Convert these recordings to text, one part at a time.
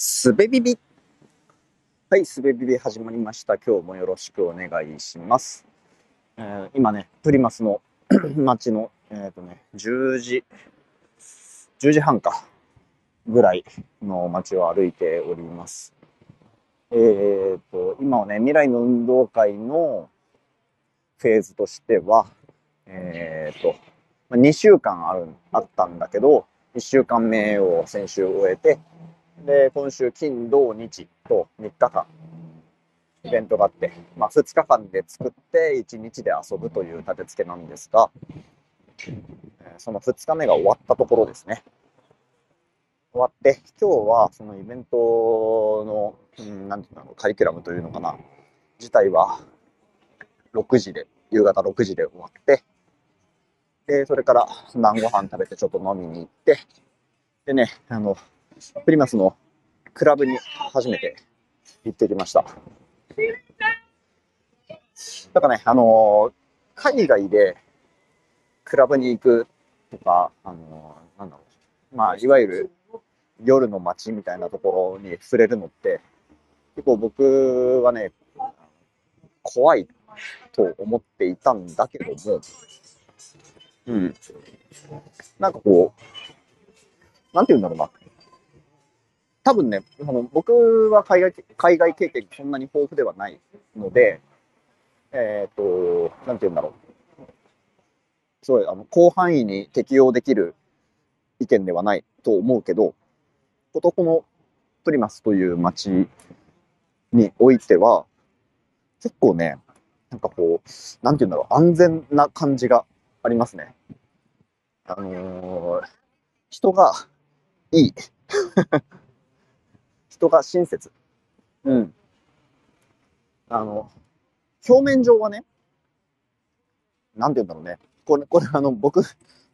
すべビビ。はい、すべビビ始まりました。今日もよろしくお願いします。えー、今ね、プリマスの 街の、えっ、ー、とね、10時、10時半か、ぐらいの街を歩いております。えっ、ー、と、今はね、未来の運動会のフェーズとしては、えっ、と、2週間ある、あったんだけど、1週間目を先週終えて、で、今週金、土、日と3日間、イベントがあって、まあ、2日間で作って1日で遊ぶという立て付けなんですが、その2日目が終わったところですね。終わって、今日はそのイベントの、うん、なんていうの、カリキュラムというのかな、自体は6時で、夕方6時で終わって、で、それから晩ご飯食べてちょっと飲みに行って、でね、あの、プリマスのクラブに初めて行ってきました。だかね、あのー、海外でクラブに行くとか、あのー、なんだろう、まあ、いわゆる夜の街みたいなところに触れるのって、結構僕はね、怖いと思っていたんだけども、うん。なんかこう、なんて言うんだろうな。多分ね、あの僕は海外海外経験そんなに豊富ではないので、えっ、ー、と、なんて言うんだろう。すごい、あの、広範囲に適用できる意見ではないと思うけど、ことこのプリマスという街においては、結構ね、なんかこう、なんて言うんだろう、安全な感じがありますね。あのー、人がいい。人が親切。うん。あの、表面上はね、なんて言うんだろうね。これ、これあの、僕、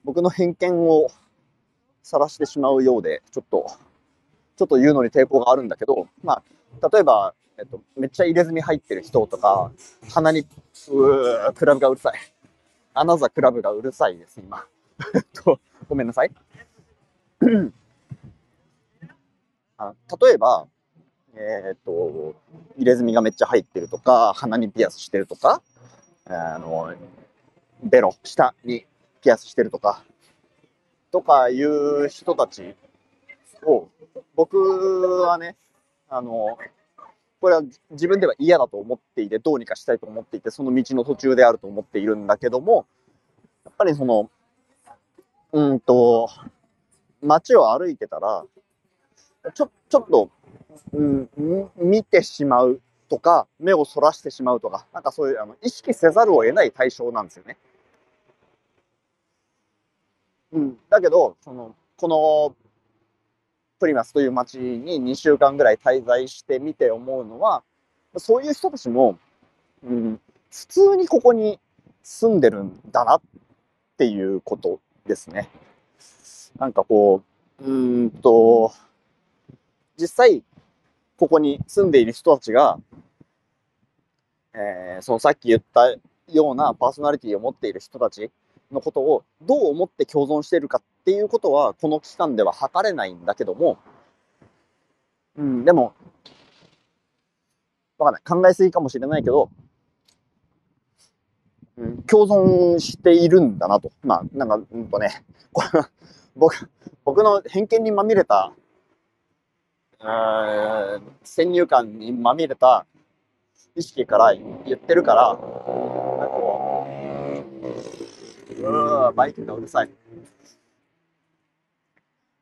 僕の偏見を晒してしまうようで、ちょっと、ちょっと言うのに抵抗があるんだけど、まあ、例えば、えっと、めっちゃ入れ墨入ってる人とか、鼻に、うー、クラブがうるさい。アナザクラブがうるさいです、今。えっと、ごめんなさい。あ例えば、えー、っと、入れ墨がめっちゃ入ってるとか、鼻にピアスしてるとか、あの、ベロ、下にピアスしてるとか、とかいう人たちを、僕はね、あの、これは自分では嫌だと思っていて、どうにかしたいと思っていて、その道の途中であると思っているんだけども、やっぱりその、うんと、街を歩いてたら、ちょ、ちょっと、うん、見てしまうとか、目をそらしてしまうとか、なんかそういう、あの、意識せざるを得ない対象なんですよね。うん。だけど、その、この、プリマスという街に2週間ぐらい滞在してみて思うのは、そういう人たちも、うん、普通にここに住んでるんだなっていうことですね。なんかこう、うんと、実際、ここに住んでいる人たちが、えー、そのさっき言ったようなパーソナリティを持っている人たちのことをどう思って共存しているかっていうことは、この期間では測れないんだけども、うん、でも、わかんない。考えすぎかもしれないけど、うん、共存しているんだなと。まあ、なんか、うんとね、僕、僕の偏見にまみれた先入観にまみれた意識から言ってるから、こう、うわバイクがうるさい。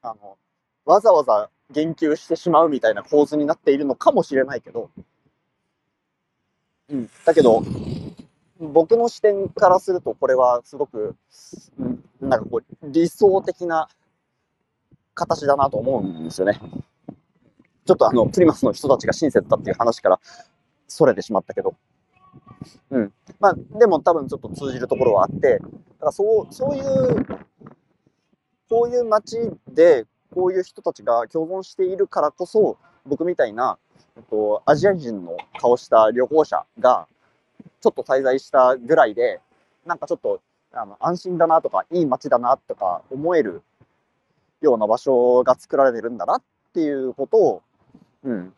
あの、わざわざ言及してしまうみたいな構図になっているのかもしれないけど、うん、だけど、僕の視点からすると、これはすごく、うん、なんかこう、理想的な形だなと思うんですよね。ちょっとあの、プリマスの人たちが親切だっていう話からそれてしまったけど。うん。まあ、でも多分ちょっと通じるところはあって、だからそう、そういう、こういう街で、こういう人たちが共存しているからこそ、僕みたいな、えっと、アジア人の顔した旅行者が、ちょっと滞在したぐらいで、なんかちょっと、あの、安心だなとか、いい街だなとか思えるような場所が作られてるんだなっていうことをうん、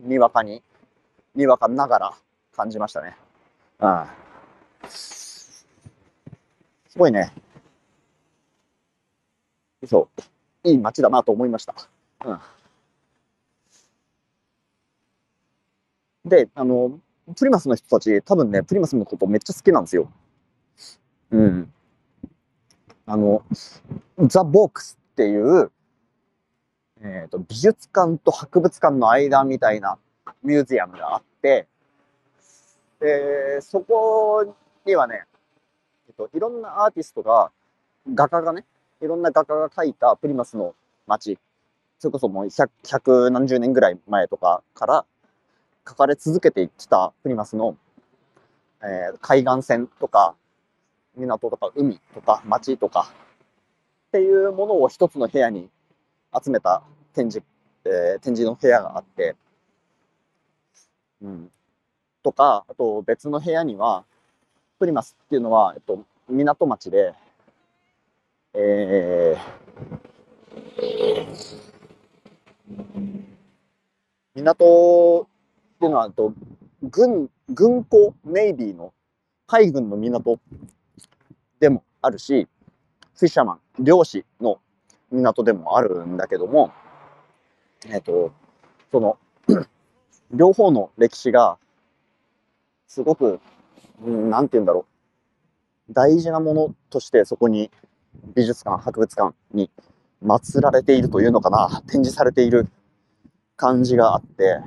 にわかに、にわかながら感じましたね。うん。すごいね。そう。いい街だなと思いました。うん。で、あの、プリマスの人たち、多分ね、プリマスのことめっちゃ好きなんですよ。うん。あの、ザ・ボックスっていう、えっ、ー、と、美術館と博物館の間みたいなミュージアムがあって、で、そこにはね、えっと、いろんなアーティストが、画家がね、いろんな画家が描いたプリマスの街、それこそもう百、何十年ぐらい前とかから書かれ続けてきたプリマスの、えー、海岸線とか、港とか海とか街とかっていうものを一つの部屋に集めた展示、えー、展示の部屋があって、うん。とか、あと別の部屋には、プリマスっていうのは、えっと、港町で、えー、港っていうのは、と軍、軍港、ネイビーの海軍の港でもあるし、フィッシャーマン、漁師の港でもあるんだけども、えっ、と、その、両方の歴史が、すごく、うん、なんて言うんだろう。大事なものとしてそこに美術館、博物館に祀られているというのかな、展示されている感じがあって、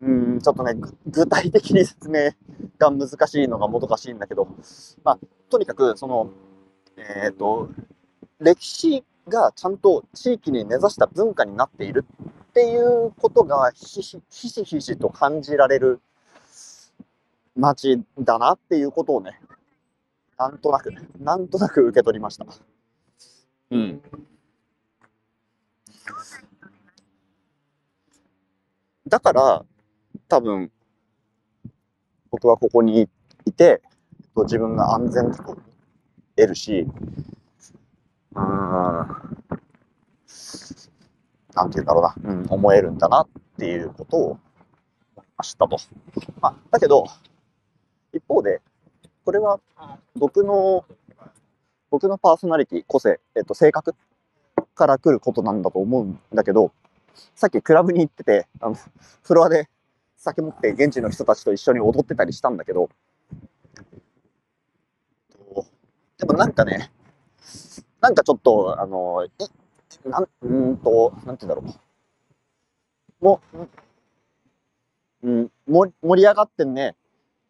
うん、ちょっとね、具体的に説明が難しいのがもどかしいんだけど、まあ、とにかく、その、えっ、ー、と、歴史がちゃんと地域に根ざした文化になっているっていうことがひしひしひしと感じられる街だなっていうことをね、なんとなく、なんとなく受け取りました。うん。だから、多分、僕はここにいて、自分が安全確保得るし、うん、なんて言うんだろうな、うん、思えるんだなっていうことを思いましたと。まあ、だけど、一方で、これは僕の、僕のパーソナリティ、個性、えっと、性格から来ることなんだと思うんだけど、さっきクラブに行ってて、あの、フロアで酒持って現地の人たちと一緒に踊ってたりしたんだけど、でもなんかね、なんかちょっと、あの、い、なん、うんと、なんて言うんだろう。も、うん、盛り上がってんね、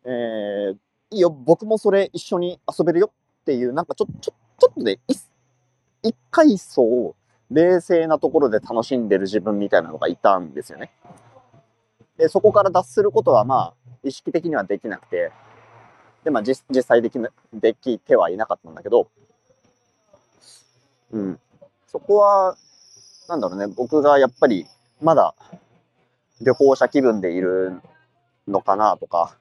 えー、いいよ、僕もそれ一緒に遊べるよっていう、なんかちょ、ちょ、ちょっとね、一回層、冷静なところで楽しんでる自分みたいなのがいたんですよね。で、そこから脱することはまあ、意識的にはできなくて、で、まあ実際できできてはいなかったんだけど、うん。そこは、なんだろうね、僕がやっぱりまだ旅行者気分でいるのかなとか、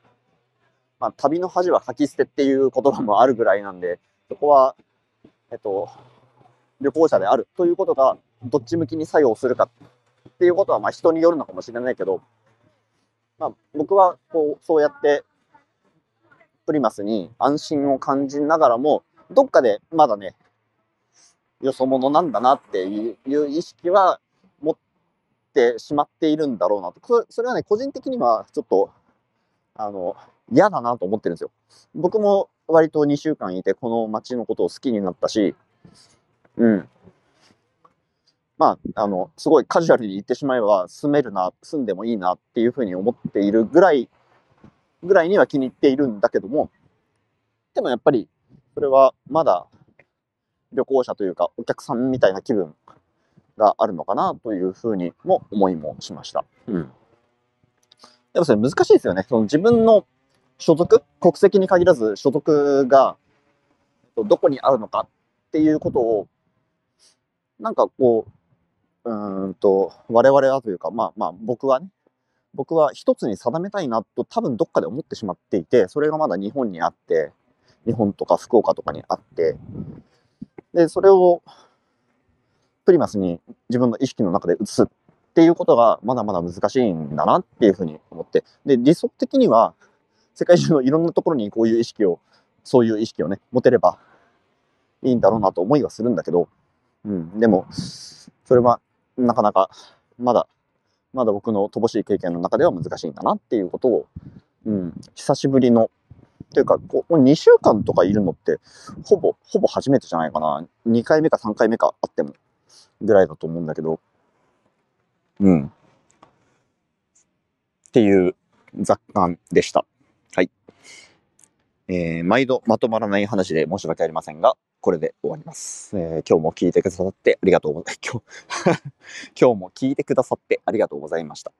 まあ、旅の恥は書き捨てっていう言葉もあるぐらいなんで、そこは、えっと、旅行者であるということがどっち向きに作用するかっていうことはまあ人によるのかもしれないけど、まあ、僕はこうそうやってプリマスに安心を感じながらもどっかでまだねよそ者なんだなっていう意識は持ってしまっているんだろうなと。それはね個人的にはちょっとあの嫌だなと思ってるんですよ。僕も割と2週間いてこの街のことを好きになったしうん。まあ、あの、すごいカジュアルに言ってしまえば、住めるな、住んでもいいなっていうふうに思っているぐらい、ぐらいには気に入っているんだけども、でもやっぱり、それはまだ旅行者というか、お客さんみたいな気分があるのかなというふうにも思いもしました。うん。でもそれ難しいですよね。その自分の所属、国籍に限らず所属がどこにあるのかっていうことをなんかこう、うんと、我々はというか、まあまあ僕はね、僕は一つに定めたいなと多分どっかで思ってしまっていて、それがまだ日本にあって、日本とか福岡とかにあって、で、それをプリマスに自分の意識の中で移すっていうことがまだまだ難しいんだなっていうふうに思って。で、理想的には、世界中のいろんなところにこういう意識を、そういう意識をね、持てればいいんだろうなと思いはするんだけど、うん、でも、それはなかなか、まだ、まだ僕の乏しい経験の中では難しいんだなっていうことを、うん、久しぶりの、というか、こう、2週間とかいるのって、ほぼ、ほぼ初めてじゃないかな。2回目か3回目かあっても、ぐらいだと思うんだけど、うん。っていう雑感でした。はい。えー、毎度まとまらない話で申し訳ありませんが、これで終わります。えー、今日も聞いてくださってありがとうございます。今日 今日も聞いてくださってありがとうございました。